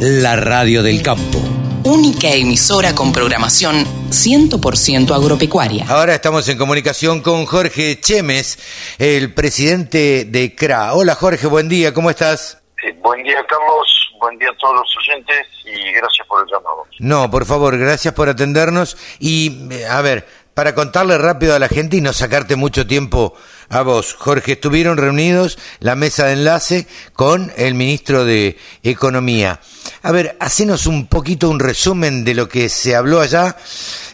La radio del campo. Única emisora con programación 100% agropecuaria. Ahora estamos en comunicación con Jorge Chemes, el presidente de CRA. Hola Jorge, buen día, ¿cómo estás? Eh, buen día Carlos, buen día a todos los oyentes y gracias por el llamado. No, por favor, gracias por atendernos y eh, a ver, para contarle rápido a la gente y no sacarte mucho tiempo a vos, Jorge, estuvieron reunidos la mesa de enlace con el ministro de Economía. A ver, hacenos un poquito un resumen de lo que se habló allá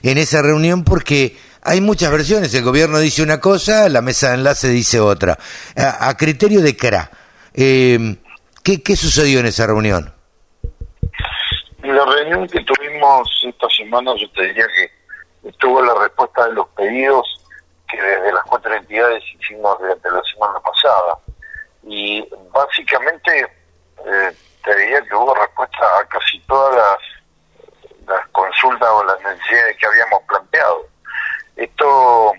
en esa reunión porque hay muchas versiones. El gobierno dice una cosa, la mesa de enlace dice otra. A, criterio de CRA, eh, ¿qué, ¿qué sucedió en esa reunión? La reunión que tuvimos esta semana, yo te diría que estuvo la respuesta de los pedidos que desde las cuatro entidades hicimos durante la semana pasada. Y básicamente eh, te diría que hubo respuesta a casi todas las, las consultas o las necesidades que habíamos planteado. Esto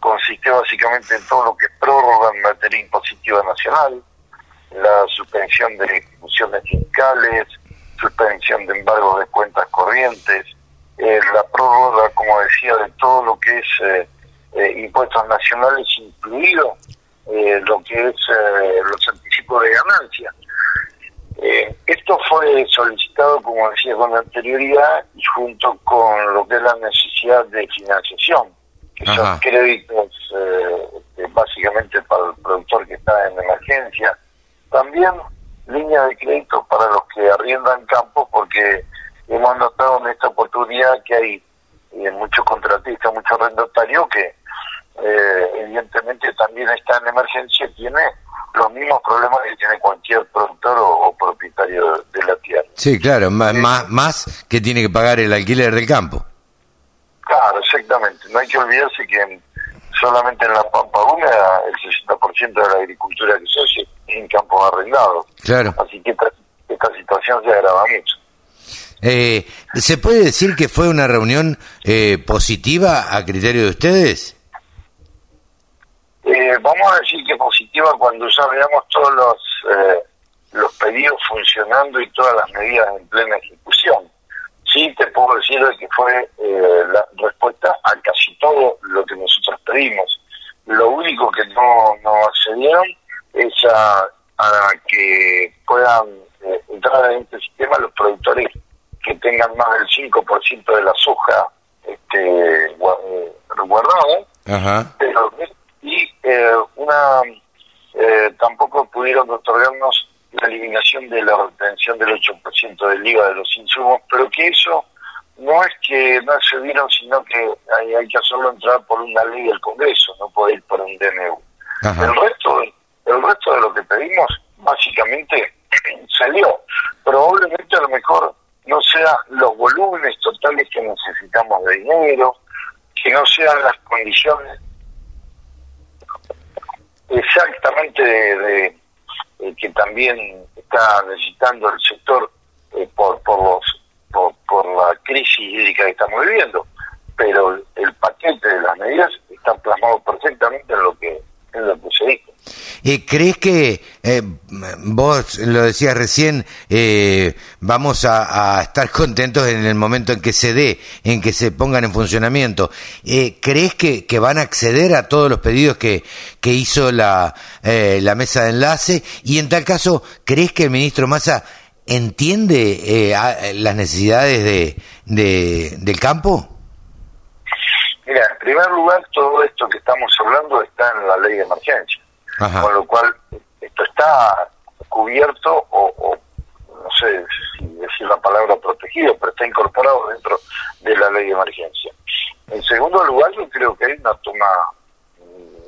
consiste básicamente en todo lo que prórroga en materia impositiva nacional, la suspensión de ejecuciones fiscales, suspensión de embargos de cuentas corrientes, eh, la prórroga, como decía, de todo lo que es eh, eh, impuestos nacionales, incluido lo que es los anticipos de ganancia. esto fue solicitado, como decía, con anterioridad y junto con lo que es la necesidad de financiación, que son créditos básicamente para el productor que está en emergencia. También línea de crédito para los que arriendan campos porque hemos notado en esta que hay eh, muchos contratistas, muchos arrendatarios que eh, evidentemente también está en emergencia y tiene los mismos problemas que tiene cualquier productor o, propietario de la tierra. Sí, claro, más, más, más que tiene que pagar el alquiler del campo. Claro, exactamente. No hay que olvidarse que solamente en la Pampa Húmeda el 60% de la agricultura que se hace en campos arrendados. Claro. Así que esta, situación se agrava mucho. Eh, ¿Se puede decir que fue una reunión eh, positiva a criterio de ustedes? Eh, vamos a decir que positiva cuando ya veamos todos los, eh, los pedidos funcionando y todas las medidas en plena ejecución. Sí, te puedo decir que fue la respuesta a casi todo lo que nosotros pedimos. Lo único que no, no accedieron es a, que puedan eh, entrar en este sistema los productores tengan más del 5% de la soja este, eh, y eh, una tampoco pudieron otorgarnos la eliminación de la retención del 8% del IVA de los insumos, pero que eso no es que no se dieron, sino que hay, hay que hacerlo entrar por una ley del Congreso, no puede ir por un DNU. El resto el resto de lo que pedimos básicamente salió. Probablemente a lo mejor no sean los volúmenes totales que necesitamos de dinero, que no sean las condiciones exactamente de, que también está necesitando el sector eh, por por los por, la crisis hídrica que estamos viviendo. Pero el paquete de las medidas está plasmado perfectamente en lo que que eh, ¿Crees que, eh, vos lo decías recién, eh, vamos a, estar contentos en el momento en que se dé, en que se pongan en funcionamiento? ¿Crees que, van a acceder a todos los pedidos que, que hizo la, la mesa de enlace? Y en tal caso, ¿crees que el ministro Massa entiende las necesidades de, de, del campo? Mira, en primer lugar, todo esto que estamos hablando está en la ley de emergencia con lo cual esto está cubierto o, no sé si decir la palabra protegido, pero está incorporado dentro de la ley de emergencia. En segundo lugar, yo creo que hay una toma,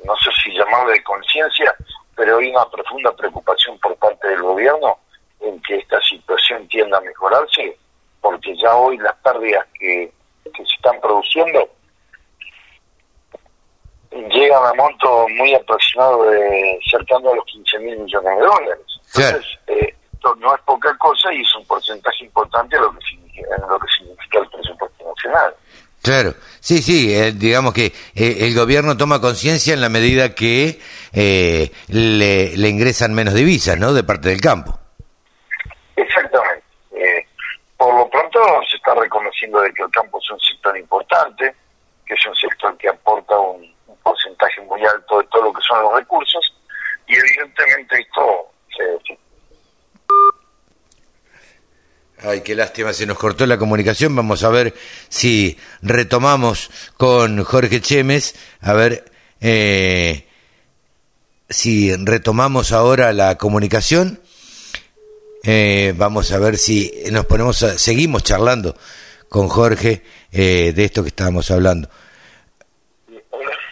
no sé si llamarla de conciencia, pero hay una profunda preocupación por parte del gobierno en que esta situación tienda a mejorarse, porque ya hoy las pérdidas que, que se están produciendo llegan a monto muy aproximado de cercano a los 15 mil millones de dólares. Entonces, eh, esto no es poca cosa y es un porcentaje importante en lo que significa, lo que significa el presupuesto nacional. Claro, sí, sí, eh, digamos que eh, el gobierno toma conciencia en la medida que le, ingresan menos divisas, ¿no?, de parte del campo. Exactamente. momento se está reconociendo de que el campo es un sector importante, que es un sector que aporta un, los recursos, y evidentemente esto se... Ay, qué lástima, se nos cortó la comunicación. Vamos a ver si retomamos con Jorge Chemes. A ver eh, si retomamos ahora la comunicación. Eh, vamos a ver si nos ponemos, a, seguimos charlando con Jorge eh, de esto que estábamos hablando.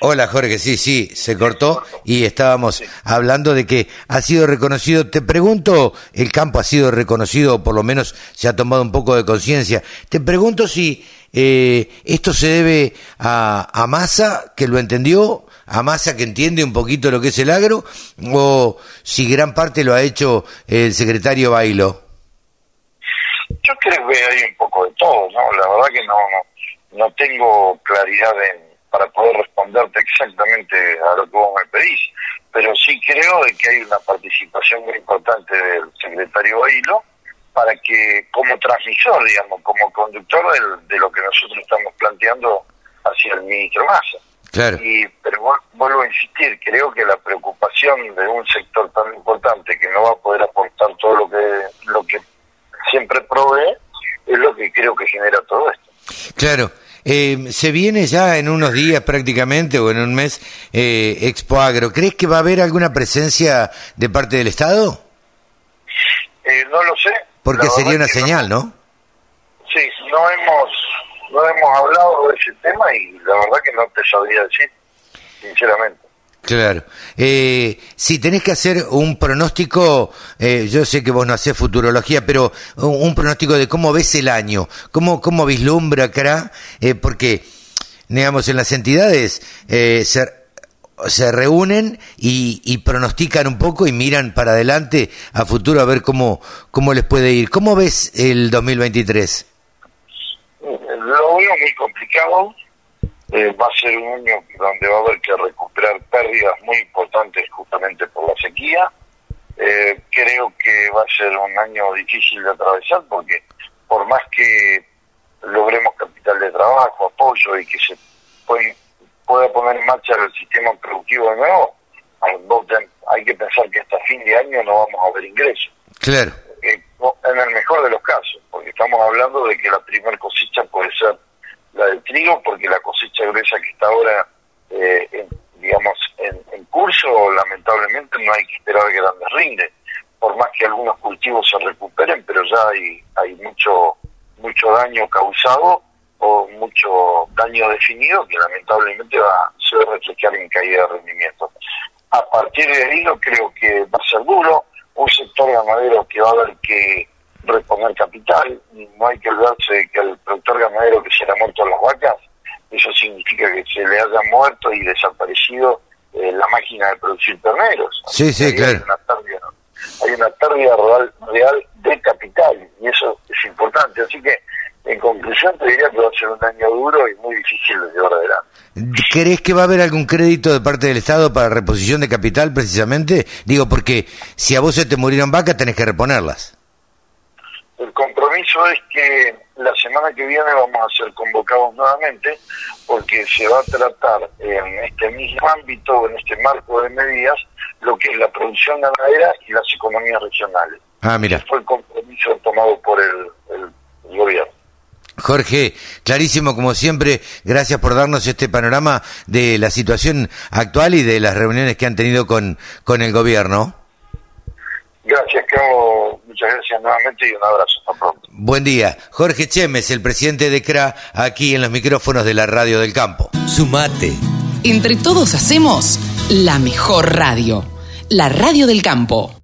Hola Jorge, sí, sí, se cortó y estábamos hablando de que ha sido reconocido, te pregunto, el campo ha sido reconocido, por lo menos se ha tomado un poco de conciencia, te pregunto si eh, esto se debe a, a Massa, que lo entendió, a Massa que entiende un poquito lo que es el agro, o si gran parte lo ha hecho el secretario Bailo. Yo creo que hay un poco de todo, ¿no? La verdad que no, no, no tengo claridad en para poder responderte exactamente a lo que vos me pedís, pero sí creo de que hay una participación muy importante del secretario Bailo para que, como transmisor, digamos, como conductor de, lo que nosotros estamos planteando hacia el ministro Massa. Claro. Y, pero vuelvo a insistir, creo que la preocupación de un sector tan importante que no va a poder aportar todo lo que, lo que siempre provee, es lo que creo que genera todo esto. Claro. Eh, se viene ya en unos días prácticamente o en un mes eh, Expo Agro. ¿Crees que va a haber alguna presencia de parte del Estado? Eh, no lo sé. Porque sería una señal, ¿no? Sí, no hemos, no hemos hablado de ese tema y la verdad que no te sabría decir, sinceramente. Claro. Eh, si tenés que hacer un pronóstico, eh, yo sé que vos no hacés futurología, pero un, pronóstico de cómo ves el año, cómo, cómo vislumbra acá, eh, porque, digamos, en las entidades eh, se, se reúnen y, pronostican un poco y miran para adelante a futuro a ver cómo, cómo les puede ir. ¿Cómo ves el 2023? Lo veo muy complicado eh, va a ser un año donde va a haber que recuperar pérdidas muy importantes justamente por la sequía. Eh, creo que va a ser un año difícil de atravesar porque por más que logremos capital de trabajo, apoyo y que se pueda poner en marcha el sistema productivo de nuevo, hay que pensar que hasta fin de año no vamos a ver ingresos. Claro. Eh, en el mejor de los casos, porque estamos hablando de que la primera cosecha puede ser la del trigo, porque la cosecha gruesa que está ahora, eh, digamos, en, curso, lamentablemente no hay que esperar grandes rindes, por más que algunos cultivos se recuperen, pero ya hay, hay mucho, mucho daño causado o mucho daño definido que lamentablemente va, se va a reflejar en caída de rendimiento. A partir de ahí yo creo que va a ser duro, un sector ganadero que va a haber que reponer capital. No hay que olvidarse de que al productor ganadero que se le han muerto las vacas, eso significa que se le haya muerto y desaparecido eh, la máquina de producir terneros. Sí, sí, claro. Hay una pérdida, real, real de capital y eso es importante. Así que, en conclusión, te diría que va a ser un año duro y muy difícil de llevar adelante. ¿Crees que va a haber algún crédito de parte del Estado para reposición de capital precisamente? Digo, porque si a vos se te murieron vacas, tenés que reponerlas. El compromiso es que la semana que viene vamos a ser convocados nuevamente porque se va a tratar en este mismo ámbito, en este marco de medidas, lo que es la producción ganadera y las economías regionales. Ah, mira. fue el compromiso tomado por el, el gobierno. Jorge, clarísimo como siempre, gracias por darnos este panorama de la situación actual y de las reuniones que han tenido con, con el gobierno. Gracias, Cabo. Muchas gracias nuevamente y un abrazo. Hasta pronto. Buen día. Jorge Chemes, el presidente de CRA, aquí en los micrófonos de la Radio del Campo. Sumate. Entre todos hacemos la mejor radio. La Radio del Campo.